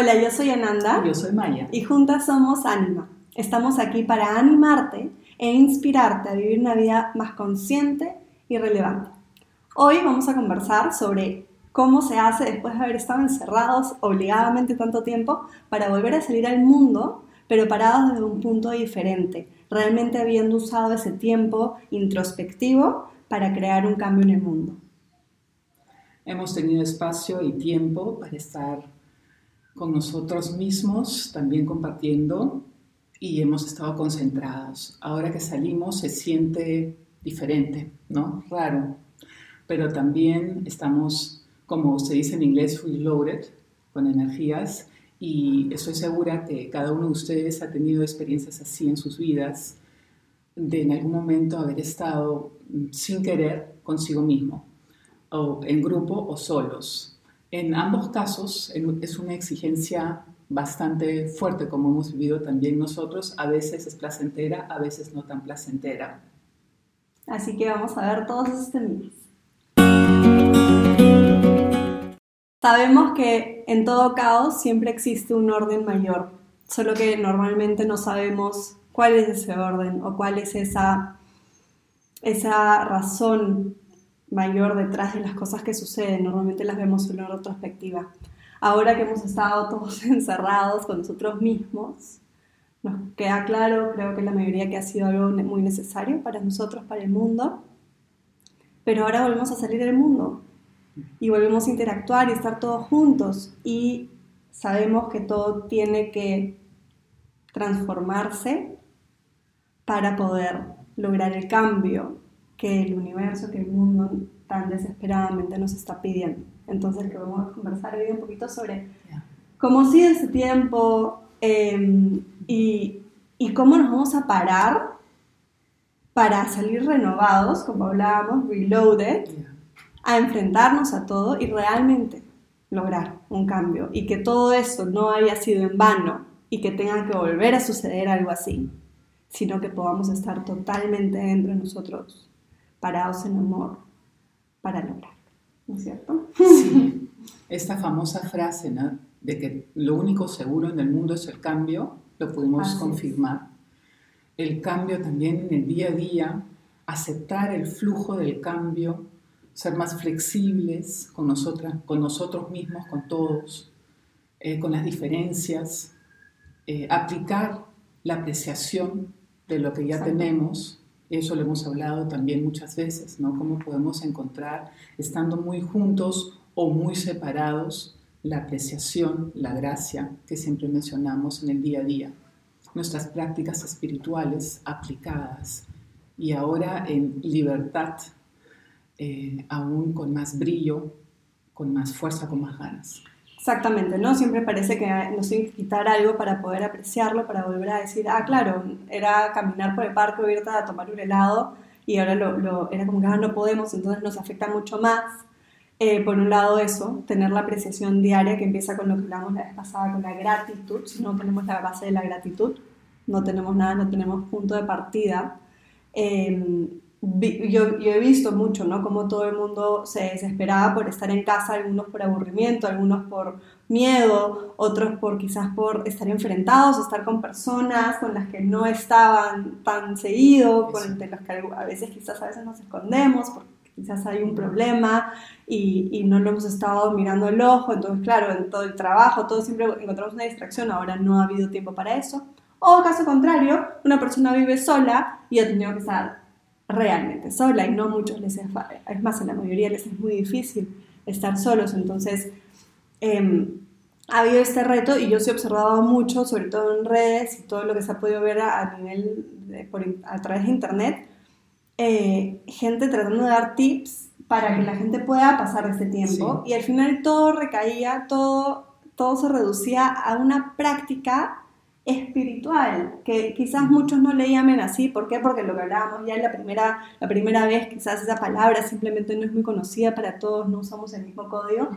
Hola, yo soy Ananda. Yo soy Maya. Y juntas somos Anima. Estamos aquí para animarte e inspirarte a vivir una vida más consciente y relevante. Hoy vamos a conversar sobre cómo se hace después de haber estado encerrados obligadamente tanto tiempo para volver a salir al mundo, pero parados desde un punto diferente, realmente habiendo usado ese tiempo introspectivo para crear un cambio en el mundo. Hemos tenido espacio y tiempo para estar con nosotros mismos, también compartiendo y hemos estado concentrados. Ahora que salimos se siente diferente, ¿no? Raro, pero también estamos, como se dice en inglés, fully loaded, con energías y estoy segura que cada uno de ustedes ha tenido experiencias así en sus vidas, de en algún momento haber estado sin querer consigo mismo o en grupo o solos. En ambos casos es una exigencia bastante fuerte como hemos vivido también nosotros. A veces es placentera, a veces no tan placentera. Así que vamos a ver todos esos temas. Sabemos que en todo caos siempre existe un orden mayor, solo que normalmente no sabemos cuál es ese orden o cuál es esa, esa razón mayor detrás de las cosas que suceden. Normalmente las vemos en una retrospectiva. Ahora que hemos estado todos encerrados con nosotros mismos, nos queda claro, creo que la mayoría que ha sido algo muy necesario para nosotros, para el mundo. Pero ahora volvemos a salir del mundo y volvemos a interactuar y estar todos juntos y sabemos que todo tiene que transformarse para poder lograr el cambio que el universo, que el mundo tan desesperadamente nos está pidiendo. Entonces, que vamos a conversar hoy un poquito sobre cómo sido ese tiempo em, y, y, cómo nos vamos a parar para salir renovados, como hablábamos, reloaded, a enfrentarnos a todo y realmente lograr un cambio y que todo esto no haya sido en vano y que tenga que volver a suceder algo así, sino que podamos estar totalmente dentro de nosotros parados en amor para lograr, ¿no es cierto? Sí, esta famosa frase ¿no? de que lo único seguro en el mundo es el cambio, lo pudimos confirmar. El cambio también en el día a día, aceptar el flujo del cambio, ser más flexibles con, nosotras, con nosotros mismos, con todos, eh, con las diferencias, eh, aplicar la apreciación de lo que ya tenemos eso lo hemos hablado también muchas veces, ¿no? Cómo podemos encontrar, estando muy juntos o muy separados, la apreciación, la gracia que siempre mencionamos en el día a día. Nuestras prácticas espirituales aplicadas y ahora en libertad, eh, aún con más brillo, con más fuerza, con más ganas. Exactamente, ¿no? Siempre parece que nos tiene que quitar algo para poder apreciarlo, para volver a decir, ah, claro, era caminar por el parque o a tomar un helado y ahora lo, era como que ah, no podemos, entonces nos afecta mucho más. Eh, por un lado eso, tener la apreciación diaria que empieza con lo que hablamos la vez pasada, con la gratitud, si no tenemos la base de la gratitud, no tenemos nada, no tenemos punto de partida. Eh, yo, yo, he visto mucho, ¿no? Como todo el mundo se desesperaba por estar en casa, algunos por aburrimiento, algunos por miedo, otros por quizás por estar enfrentados, estar con personas con las que no estaban tan seguido, con las que a veces quizás a veces nos escondemos porque quizás hay un problema y, y no lo hemos estado mirando el ojo, entonces claro, en todo el trabajo, todo siempre encontramos una distracción, ahora no ha habido tiempo para eso. O caso contrario, una persona vive sola y ha tenido que estar realmente sola y no muchos les es, es más, en la mayoría les es muy difícil estar solos, entonces eh, ha habido este reto y yo sí he observado mucho, sobre todo en redes y todo lo que se ha podido ver a, nivel por, a través de internet, eh, gente tratando de dar tips para que la gente pueda pasar este tiempo. Y al final todo recaía, todo, todo se reducía a una práctica espiritual, que quizás muchos no le llamen así, ¿por qué? Porque lo que hablábamos ya la primera, la primera vez, quizás esa palabra simplemente no es muy conocida para todos, no usamos el mismo código,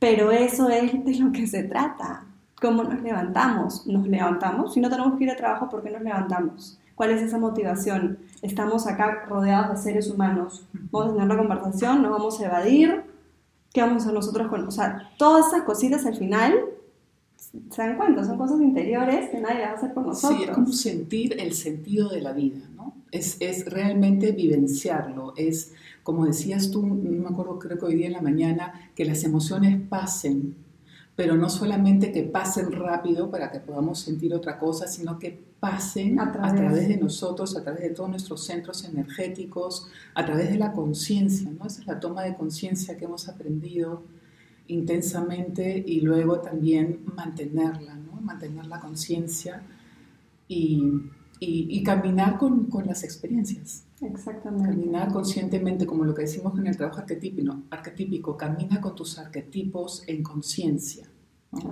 pero eso es de lo que se trata, cómo nos levantamos, nos levantamos, si no tenemos que ir a trabajo, ¿por qué nos levantamos? ¿Cuál es esa motivación? Estamos acá rodeados de seres humanos, vamos a tener la conversación, nos vamos a evadir, ¿qué vamos a nosotros con? O sea, todas esas cositas al final se dan cuenta, son cosas interiores que nadie va a hacer por nosotros. Sí, es como sentir el sentido de la vida, ¿no? Es, es realmente vivenciarlo, es, como decías tú, no me acuerdo, creo que hoy día en la mañana, que las emociones pasen, pero no solamente que pasen rápido para que podamos sentir otra cosa, sino que pasen a través, de nosotros, a través de todos nuestros centros energéticos, a través de la conciencia, ¿no? Esa es la toma de conciencia que hemos aprendido intensamente y luego también mantenerla, ¿no? mantener la conciencia y, y, caminar con, con, las experiencias. Exactamente. Caminar conscientemente, como lo que decimos en el trabajo arquetípico, arquetípico camina con tus arquetipos en conciencia.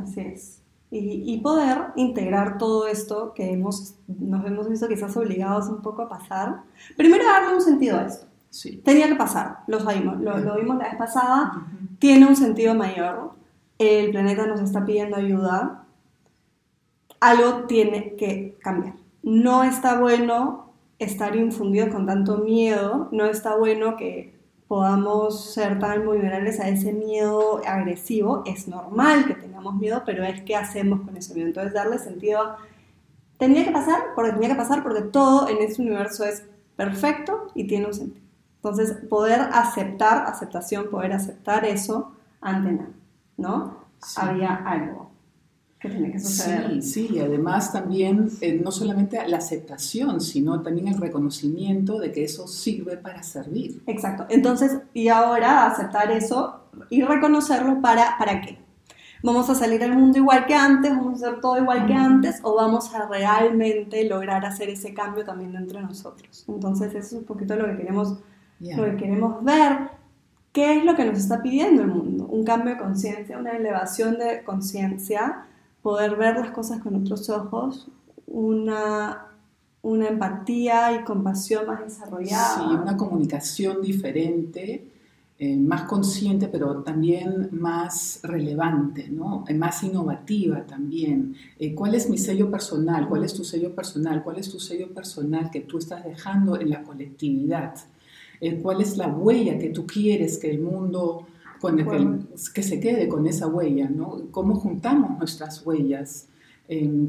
Así es. Y, y, poder integrar todo esto que hemos, nos hemos visto quizás obligados un poco a pasar. Primero darle un sentido a esto. Sí. Tenía que pasar, lo sabemos, lo, lo vimos la vez pasada tiene un sentido mayor, el planeta nos está pidiendo ayuda, algo tiene que cambiar. No está bueno estar infundidos con tanto miedo, no está bueno que podamos ser tan vulnerables a ese miedo agresivo. Es normal que tengamos miedo, pero es qué hacemos con ese miedo. Entonces darle sentido tenía que pasar porque tenía que pasar porque todo en este universo es perfecto y tiene un sentido. Entonces, poder aceptar, aceptación, poder aceptar eso ante nada, ¿no? Había algo que tenía que suceder. Sí, sí, y además también eh, no solamente la aceptación, sino también el reconocimiento de que eso sirve para servir. Exacto. Entonces, y ahora aceptar eso y reconocerlo para, ¿para qué? ¿Vamos a salir al mundo igual que antes? ¿Vamos a hacer todo igual que antes? ¿O vamos a realmente lograr hacer ese cambio también dentro de nosotros? Entonces, eso es un poquito lo que queremos lo que queremos ver, qué es lo que nos está pidiendo el mundo. Un cambio de conciencia, una elevación de conciencia, poder ver las cosas con otros ojos, una, una empatía y compasión más desarrollada. Sí, una comunicación diferente. Eh, más consciente, pero también más relevante, ¿no? Eh, más innovativa también. Eh, ¿Cuál es mi sello personal? ¿Cuál es tu sello personal? ¿Cuál es tu sello personal que tú estás dejando en la colectividad? Eh, cuál es la huella que tú quieres que el mundo, con que, se quede con esa huella, ¿no? Cómo juntamos nuestras huellas,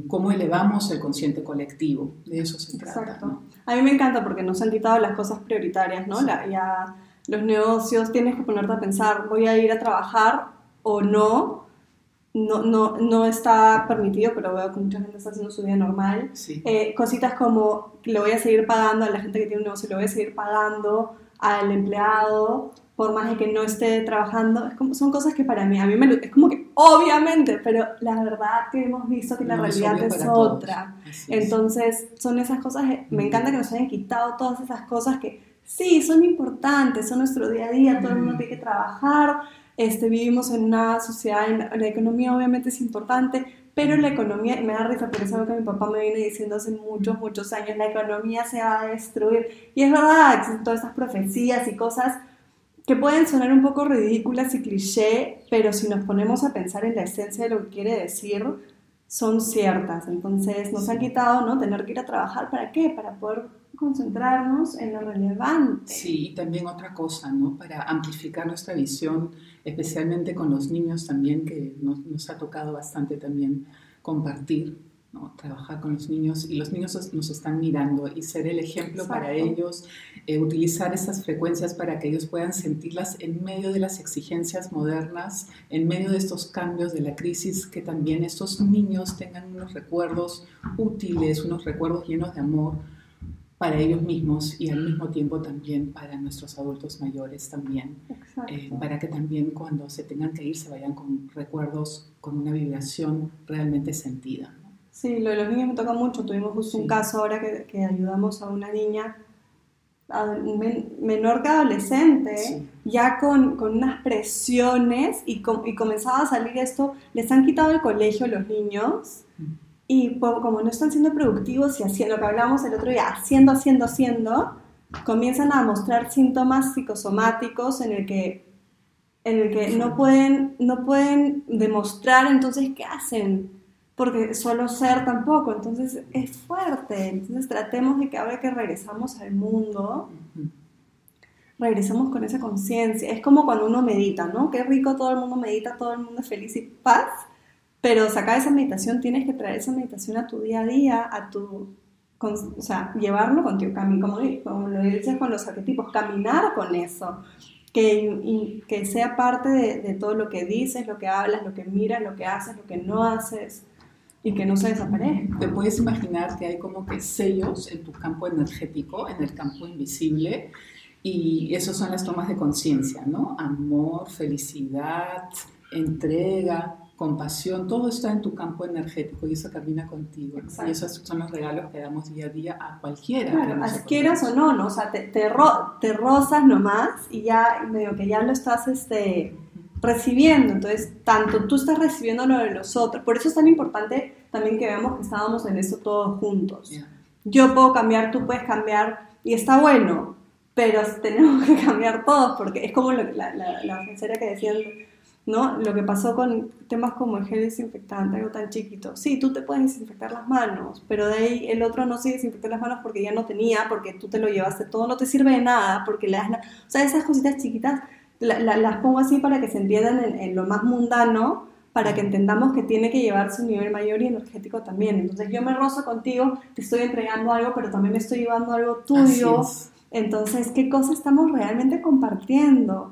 cómo elevamos el consciente colectivo, de eso se trata. Exacto. A mí me encanta porque nos han quitado las cosas prioritarias, ¿no? ya los negocios, tienes que ponerte a pensar, voy a ir a trabajar o no, no, no, no, está permitido, pero veo que mucha gente está haciendo su vida normal. Eh, cositas como le voy a seguir pagando a la gente que tiene un negocio, le voy a seguir pagando al empleado, por más de que no esté trabajando. Es como, son cosas que para mí, a mí me, es como que, obviamente, pero la verdad que hemos visto que la realidad es, otra. Entonces, son esas cosas, me encanta que nos hayan quitado todas esas cosas que sí, son importantes, son nuestro día a día, todo el mundo tiene que trabajar este, vivimos en una sociedad, en, la economía obviamente es importante, pero la economía, me da risa porque es algo que mi papá me viene diciendo hace muchos, muchos años, la economía se va a destruir. Y es verdad, existen todas estas profecías y cosas que pueden sonar un poco ridículas y cliché, pero si nos ponemos a pensar en la esencia de lo que quiere decir, son ciertas. Entonces nos han quitado, ¿no? Tener que ir a trabajar, ¿para qué? Para poder concentrarnos en lo relevante. Sí, y también otra cosa, ¿no? Para amplificar nuestra visión, especialmente con los niños también, que nos, nos ha tocado bastante también compartir, ¿no? Trabajar con los niños y los niños nos están mirando y ser el ejemplo para ellos, eh, utilizar esas frecuencias para que ellos puedan sentirlas en medio de las exigencias modernas, en medio de estos cambios de la crisis, que también estos niños tengan unos recuerdos útiles, unos recuerdos llenos de amor para ellos mismos y al mismo tiempo también para nuestros adultos mayores también, eh, para que también cuando se tengan que ir se vayan con recuerdos, con una vibración realmente sentida. Sí, lo de los niños me toca mucho. Tuvimos justo un caso ahora que, que, ayudamos a una niña menor que adolescente, ya con, con, unas presiones y, y comenzaba a salir esto, les han quitado el colegio a los niños. Y como no están siendo productivos y haciendo lo que hablamos el otro día, haciendo, haciendo, haciendo, comienzan a mostrar síntomas psicosomáticos en el que, en el que no, pueden, no pueden demostrar entonces qué hacen, porque solo ser tampoco, entonces es fuerte. Entonces tratemos de que ahora que regresamos al mundo, regresamos con esa conciencia. Es como cuando uno medita, ¿no? Qué rico todo el mundo medita, todo el mundo es feliz y paz Pero sacar esa meditación, tienes que traer esa meditación a tu día a día, a tu, o sea, llevarlo contigo, como, como lo dices con los arquetipos, caminar con eso, que, que sea parte de, de, todo lo que dices, lo que hablas, lo que miras, lo que haces, lo que no haces y que no se desaparezca. Te puedes imaginar que hay como que sellos en tu campo energético, en el campo invisible, y esos son las tomas de conciencia, ¿no? Amor, felicidad, entrega, compasión, todo está en tu campo energético y eso camina contigo. Y esos son los regalos que damos día a día a cualquiera. Claro, quieras o no, ¿no? O sea, te, te, te, rozas nomás y ya medio que ya lo estás este, recibiendo. Entonces, tanto tú estás recibiendo lo de los otros. Por eso es tan importante también que veamos que estábamos en eso todos juntos. Yo puedo cambiar, tú puedes cambiar y está bueno, pero tenemos que cambiar todos porque es como la, la, la que decían ¿no? Lo que pasó con temas como el gel desinfectante, algo tan chiquito. Sí, tú te puedes desinfectar las manos, pero de ahí el otro no se desinfectó las manos porque ya no tenía, porque tú te lo llevaste todo, no te sirve de nada, porque le das la... O sea, esas cositas chiquitas las pongo así para que se entiendan en, lo más mundano, para que entendamos que tiene que llevarse un nivel mayor y energético también. Entonces yo me rozo contigo, te estoy entregando algo, pero también me estoy llevando algo tuyo. Entonces, ¿qué cosa estamos realmente compartiendo?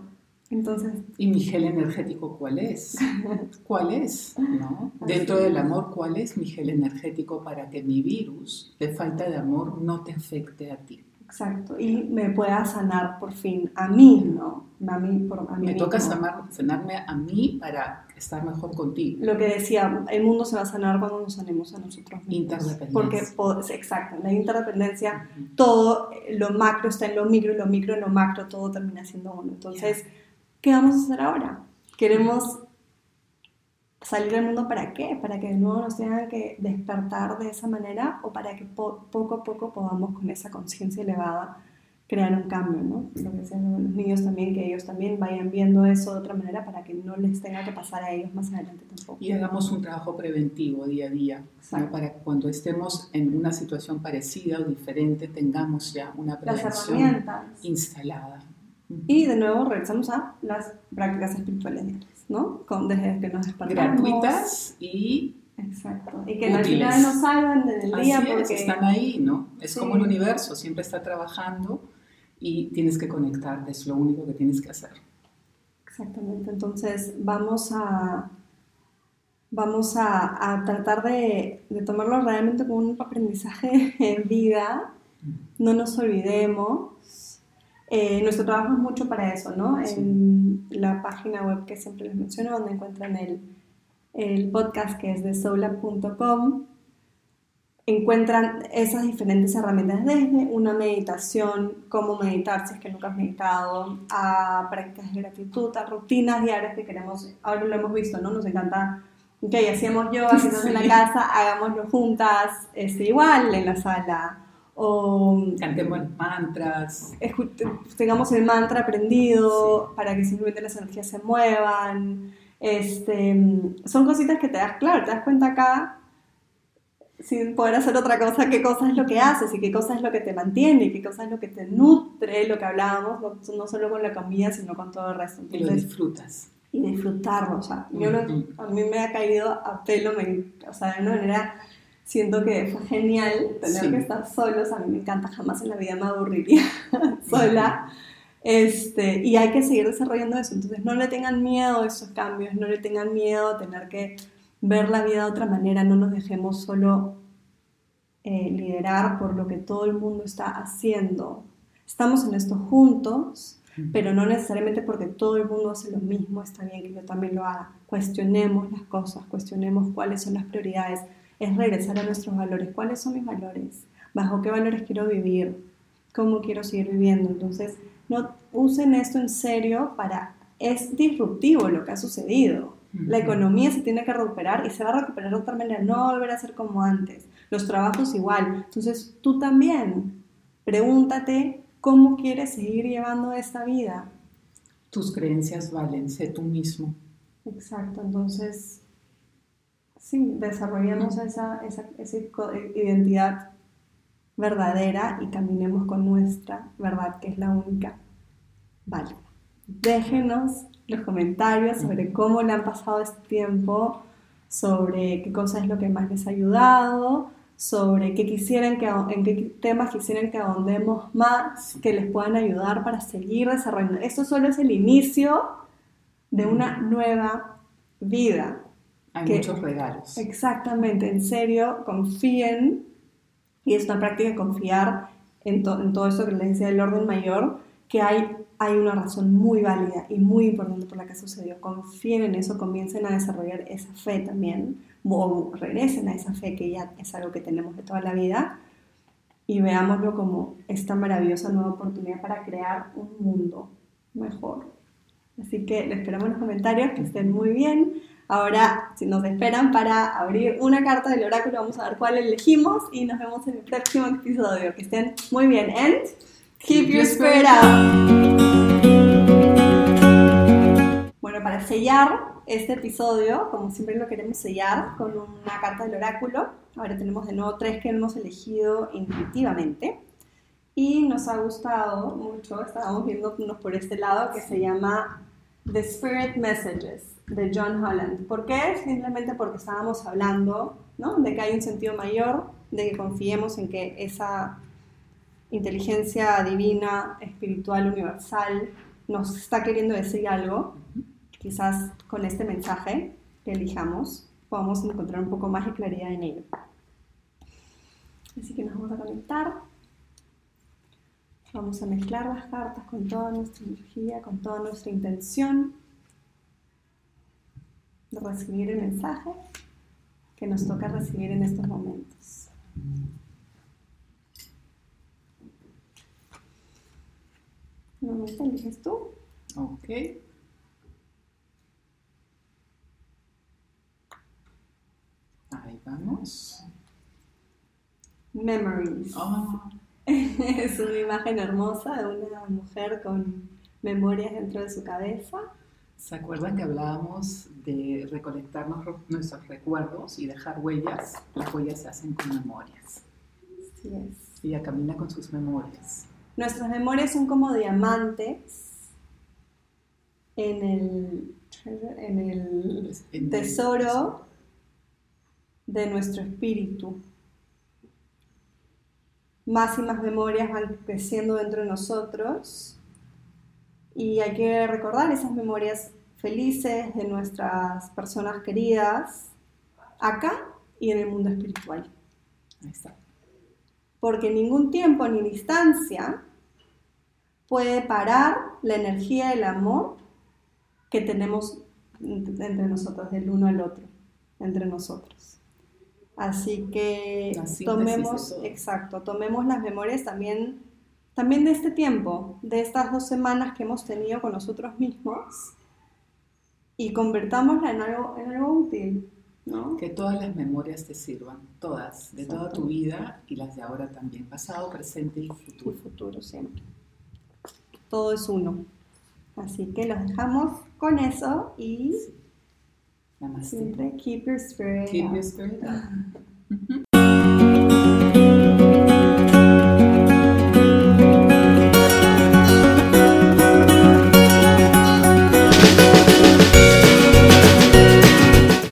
Entonces, ¿Y mi gel energético cuál es? ¿Cuál es? ¿No? Dentro del amor, ¿cuál es mi gel energético para que mi virus de falta de amor no te afecte a ti? Exacto, y me pueda sanar por fin a mí, ¿no? A mí, por, a mí me toca sanarme a mí para estar mejor contigo. Lo que decía, el mundo se va a sanar cuando nos sanemos a nosotros mismos. Interdependencia. Porque, exacto, la interdependencia, todo, lo macro está en lo micro y lo micro en lo macro, todo termina siendo uno. Entonces, ¿qué vamos a hacer ahora? Queremos salir del mundo para qué? Para que de nuevo nos tengan que despertar de esa manera o para que poco a poco podamos con esa conciencia elevada crear un cambio, ¿no? Lo que decían los niños también, que ellos también vayan viendo eso de otra manera para que no les tenga que pasar a ellos más adelante tampoco. Y hagamos un trabajo preventivo día a día, para que cuando estemos en una situación parecida o diferente tengamos ya una prevención instalada. Y de nuevo regresamos a las prácticas espirituales ¿no? Con, desde que nos despertamos. Gratuitas y Exacto. Y que al final nos salgan del día porque... están ahí, ¿no? Es como el universo, siempre está trabajando y tienes que conectarte, es lo único que tienes que hacer. Exactamente, entonces vamos a, vamos a, a tratar de, de, tomarlo realmente como un aprendizaje en vida, no nos olvidemos eh, nuestro trabajo es mucho para eso, ¿no? En la página web que siempre les menciono, donde encuentran el, el podcast que es de soulab.com, encuentran esas diferentes herramientas desde una meditación, cómo meditar si es que nunca has meditado, a prácticas de gratitud, a rutinas diarias que queremos, ahora lo hemos visto, ¿no? Nos encanta, ok, hacíamos yo, haciendo en la casa, hagámoslo juntas, este, igual en la sala o cantemos mantras, tengamos el mantra aprendido para que simplemente las energías se muevan. Este, son cositas que te das, claro, te das cuenta acá sin poder hacer otra cosa, qué cosa es lo que haces y qué cosa es lo que te mantiene y qué cosa es lo que te nutre, lo que hablábamos, no, solo con la comida, sino con todo el resto. y lo disfrutas. Y disfrutarlo, o sea, yo a mí me ha caído a pelo, o sea, de una manera siento que fue genial tener que estar solos. A mí me encanta, jamás en la vida me aburriría sola. Este, y hay que seguir desarrollando eso. Entonces, no le tengan miedo a esos cambios, no le tengan miedo a tener que ver la vida de otra manera, no nos dejemos solo eh, liderar por lo que todo el mundo está haciendo. Estamos en esto juntos, pero no necesariamente porque todo el mundo hace lo mismo, está bien que yo también lo haga. Cuestionemos las cosas, cuestionemos cuáles son las prioridades, es regresar a nuestros valores. ¿Cuáles son mis valores? ¿Bajo qué valores quiero vivir? ¿Cómo quiero seguir viviendo? Entonces, no usen esto en serio para... Es disruptivo lo que ha sucedido. La economía se tiene que recuperar y se va a recuperar de otra manera, no volver a ser como antes. Los trabajos igual. Entonces, tú también pregúntate cómo quieres seguir llevando esta vida. Tus creencias valen, sé tú mismo. Exacto, entonces sí, desarrollemos esa, esa, esa identidad verdadera y caminemos con nuestra verdad, que es la única válida. Déjenos los comentarios sobre cómo le han pasado este tiempo, sobre qué cosa es lo que más les ha ayudado, sobre qué quisieran que, en qué temas quisieran que ahondemos más, que les puedan ayudar para seguir desarrollando. Esto solo es el inicio de una nueva vida. Hay muchos regalos. Exactamente, en serio, confíen, y es una práctica confiar en, en todo esto que les decía del orden mayor, que hay, hay una razón muy válida y muy importante por la que sucedió. Confíen en eso, comiencen a desarrollar esa fe también, o regresen a esa fe que ya es algo que tenemos de toda la vida y veámoslo como esta maravillosa nueva oportunidad para crear un mundo mejor. Así que les esperamos en los comentarios, que estén muy bien. Ahora, si nos esperan para abrir una carta del oráculo, vamos a ver cuál elegimos y nos vemos en el próximo episodio. Que estén muy bien. And keep your spirit up. Bueno, para sellar este episodio, como siempre lo queremos sellar, con una carta del oráculo. Ahora tenemos de nuevo tres que hemos elegido intuitivamente. Y nos ha gustado mucho, estábamos viéndonos por este lado, que se llama The Spirit Messages de John Holland. ¿Por qué? Simplemente porque estábamos hablando ¿no? de que hay un sentido mayor, de que confiemos en que esa inteligencia divina, espiritual, universal, nos está queriendo decir algo quizás con este mensaje que elijamos podamos encontrar un poco más de claridad en ello. Así que nos vamos a conectar. Vamos a mezclar las cartas con toda nuestra energía, con toda nuestra intención de recibir el mensaje que nos toca recibir en estos momentos. ¿No me eliges tú? Ok. Ahí vamos. Memories. Ah. es una imagen hermosa de una mujer con memorias dentro de su cabeza. ¿Se acuerdan que hablábamos de recolectar nuestros recuerdos y dejar huellas? Las huellas se hacen con memorias. Así es. Ella camina con sus memorias. Nuestras memorias son como diamantes en el, en el tesoro de nuestro espíritu. Más y más memorias van creciendo dentro de nosotros y hay que recordar esas memorias felices de nuestras personas queridas acá y en el mundo espiritual. Porque ningún tiempo ni distancia puede parar la energía del amor que tenemos entre nosotros, del uno al otro, entre nosotros. Así que tomemos, exacto, tomemos las memorias también, también de este tiempo, de estas dos semanas que hemos tenido con nosotros mismos y convertámosla en algo, en algo útil. ¿no? Que todas las memorias te sirvan, todas, de toda tu vida y las de ahora también, pasado, presente y futuro. Y futuro siempre. Todo es uno. Así que los dejamos con eso y... Namaste. Siempre keep your spirit Keep up. your spirit up.